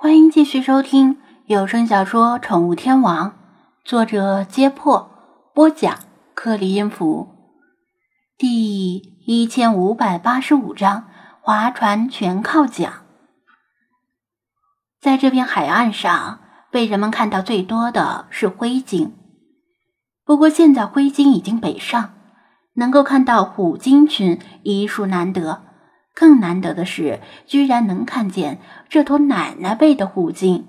欢迎继续收听有声小说《宠物天王》，作者：揭破，播讲：克里音符，第一千五百八十五章：划船全靠桨。在这片海岸上，被人们看到最多的是灰鲸。不过现在灰鲸已经北上，能够看到虎鲸群已属难得。更难得的是，居然能看见这头奶奶辈的虎鲸。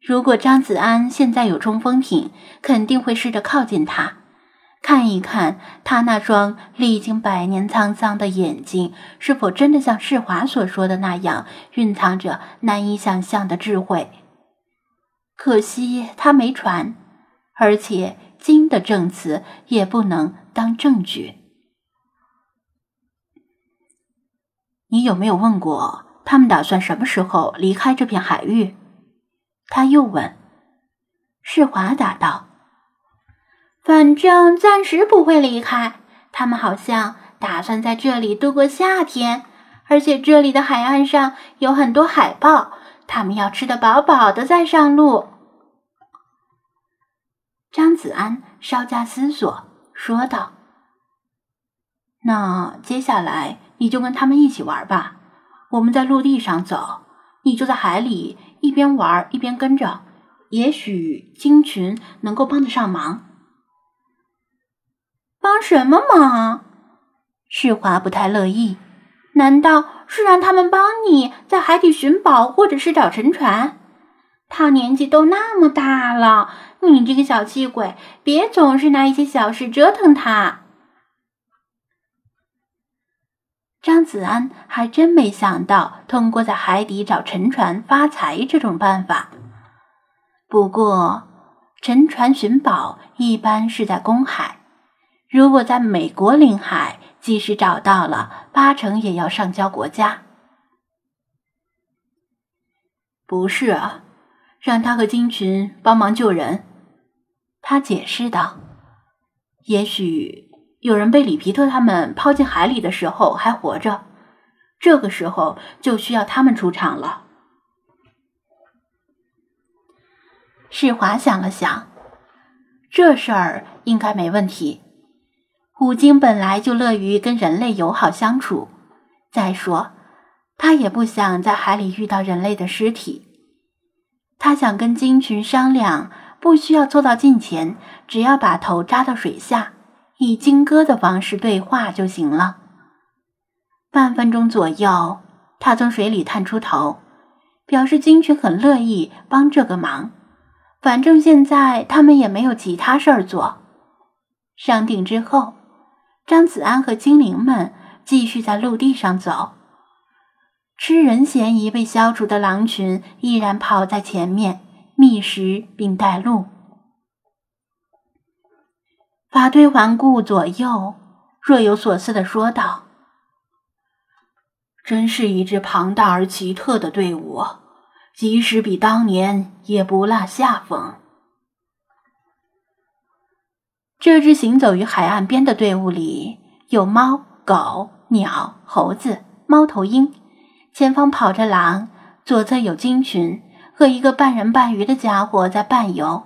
如果张子安现在有冲锋艇，肯定会试着靠近它，看一看他那双历经百年沧桑的眼睛，是否真的像世华所说的那样，蕴藏着难以想象的智慧。可惜他没船，而且鲸的证词也不能当证据。你有没有问过他们打算什么时候离开这片海域？他又问。世华答道：“反正暂时不会离开。他们好像打算在这里度过夏天，而且这里的海岸上有很多海豹，他们要吃得饱饱的再上路。”张子安稍加思索说道：“那接下来？”你就跟他们一起玩吧，我们在陆地上走，你就在海里一边玩一边跟着，也许鲸群能够帮得上忙。帮什么忙？世华不太乐意。难道是让他们帮你在海底寻宝，或者是找沉船？他年纪都那么大了，你这个小气鬼，别总是拿一些小事折腾他。张子安还真没想到通过在海底找沉船发财这种办法。不过，沉船寻宝一般是在公海，如果在美国领海，即使找到了，八成也要上交国家。不是啊，让他和金群帮忙救人。他解释道：“也许。”有人被里皮特他们抛进海里的时候还活着，这个时候就需要他们出场了。世华想了想，这事儿应该没问题。虎鲸本来就乐于跟人类友好相处，再说，他也不想在海里遇到人类的尸体。他想跟鲸群商量，不需要凑到近前，只要把头扎到水下。以金戈的方式对话就行了。半分钟左右，他从水里探出头，表示金群很乐意帮这个忙。反正现在他们也没有其他事儿做。上艇之后，张子安和精灵们继续在陆地上走。吃人嫌疑被消除的狼群依然跑在前面觅食并带路。法推环顾左右，若有所思的说道：“真是一支庞大而奇特的队伍，即使比当年也不落下风。”这支行走于海岸边的队伍里有猫、狗、鸟、猴子、猫头鹰，前方跑着狼，左侧有鲸群和一个半人半鱼的家伙在伴游，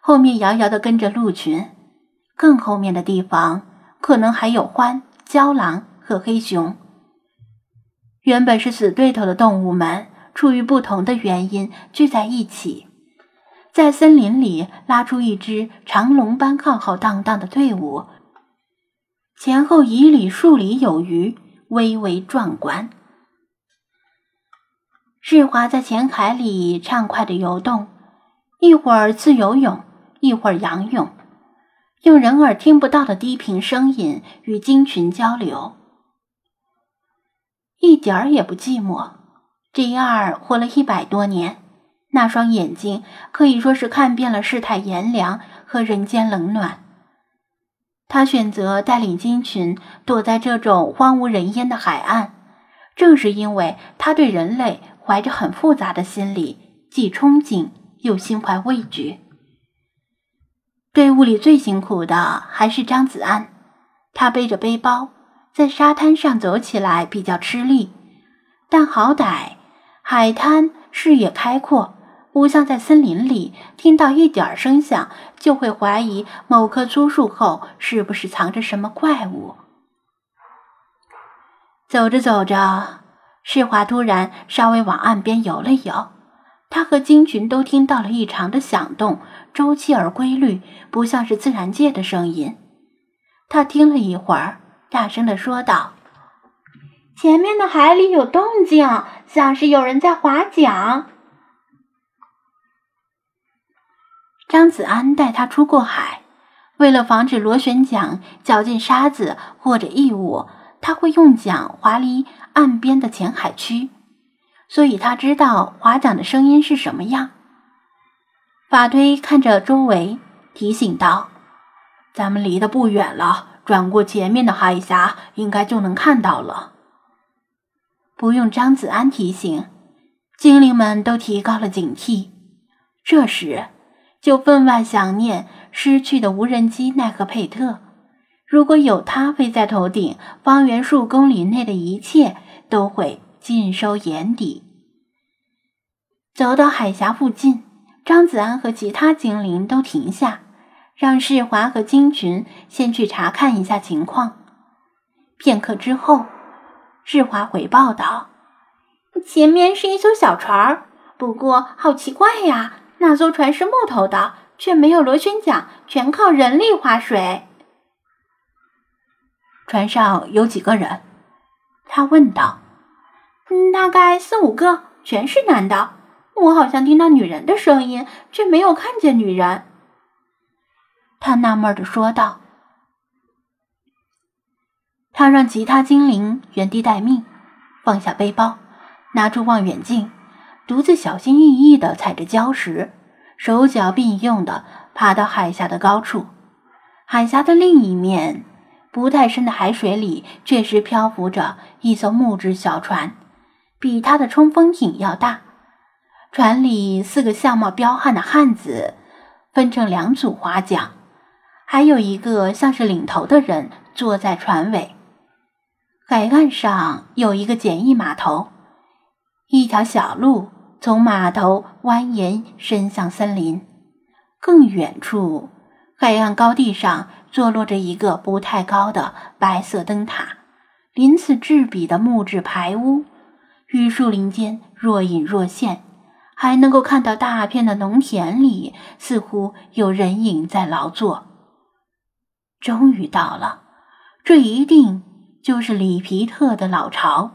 后面遥遥的跟着鹿群。更后面的地方，可能还有獾、郊狼和黑熊。原本是死对头的动物们，出于不同的原因聚在一起，在森林里拉出一支长龙般浩浩荡荡的队伍，前后以里数里有余，巍巍壮观。日华在浅海里畅快的游动，一会儿自由泳，一会儿仰泳。用人耳听不到的低频声音与鲸群交流，一点儿也不寂寞。第二活了一百多年，那双眼睛可以说是看遍了世态炎凉和人间冷暖。他选择带领鲸群躲在这种荒无人烟的海岸，正是因为他对人类怀着很复杂的心理，既憧憬又心怀畏惧。队伍里最辛苦的还是张子安，他背着背包在沙滩上走起来比较吃力，但好歹海滩视野开阔，不像在森林里听到一点声响就会怀疑某棵粗树后是不是藏着什么怪物。走着走着，世华突然稍微往岸边游了游，他和金群都听到了异常的响动，周期而规律，不像是自然界的声音。他听了一会儿，大声的说道。前面的海里有动静，像是有人在划桨。张子安带他出过海，为了防止螺旋桨搅进沙子或者异物，他会用桨划离岸边的浅海区，所以他知道划桨的声音是什么样。法推看着周围，提醒道：“咱们离得不远了，转过前面的海峡，应该就能看到了。”不用张子安提醒，精灵们都提高了警惕。这时，就分外想念失去的无人机奈何佩特。如果有它飞在头顶，方圆数公里内的一切都会尽收眼底。走到海峡附近，张子安和其他精灵都停下，让世华和金群先去查看一下情况。片刻之后。世华回报道：“前面是一艘小船，不过好奇怪呀，那艘船是木头的，却没有螺旋桨，全靠人力划水。”船上有几个人？他问道。“嗯，大概四五个，全是男的。我好像听到女人的声音，却没有看见女人。”他纳闷的说道。他让其他精灵原地待命，放下背包，拿出望远镜，独自小心翼翼地踩着礁石，手脚并用地爬到海峡的高处。海峡的另一面，不太深的海水里，确实漂浮着一艘木质小船，比他的冲锋艇要大。船里四个相貌彪悍的汉子分成两组划桨，还有一个像是领头的人坐在船尾。海岸上有一个简易码头，一条小路从码头蜿蜒伸向森林。更远处，海岸高地上坐落着一个不太高的白色灯塔，鳞次栉比的木质排屋与树林间若隐若现，还能够看到大片的农田里似乎有人影在劳作。终于到了，这一定。就是里皮特的老巢。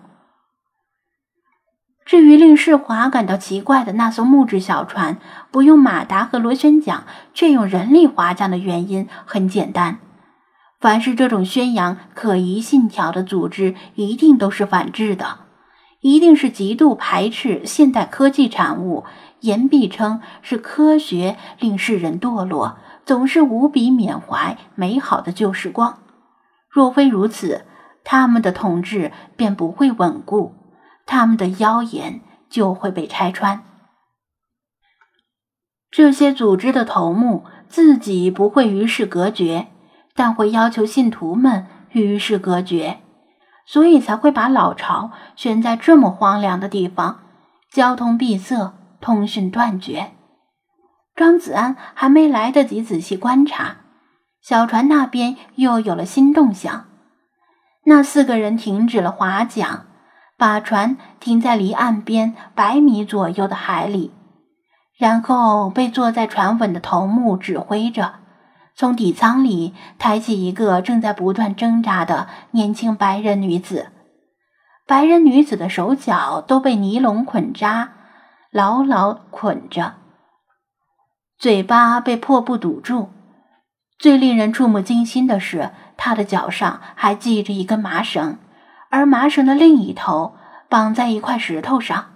至于令世华感到奇怪的那艘木质小船不用马达和螺旋桨，却用人力划桨的原因很简单：凡是这种宣扬可疑信条的组织，一定都是反制的，一定是极度排斥现代科技产物，言必称是科学令世人堕落，总是无比缅怀美好的旧时光。若非如此，他们的统治便不会稳固，他们的妖言就会被拆穿。这些组织的头目自己不会与世隔绝，但会要求信徒们与世隔绝，所以才会把老巢选在这么荒凉的地方，交通闭塞，通讯断绝。张子安还没来得及仔细观察，小船那边又有了新动向。那四个人停止了划桨，把船停在离岸边百米左右的海里，然后被坐在船尾的头目指挥着，从底舱里抬起一个正在不断挣扎的年轻白人女子。白人女子的手脚都被尼龙捆扎，牢牢捆着，嘴巴被破布堵住。最令人触目惊心的是。他的脚上还系着一根麻绳，而麻绳的另一头绑在一块石头上。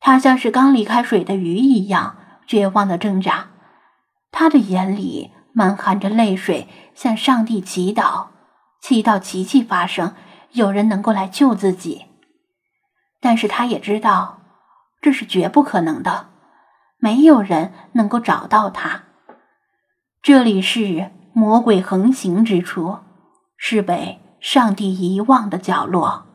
他像是刚离开水的鱼一样绝望的挣扎，他的眼里满含着泪水，向上帝祈祷，祈祷奇迹发生，有人能够来救自己。但是他也知道，这是绝不可能的，没有人能够找到他。这里是。魔鬼横行之处，是被上帝遗忘的角落。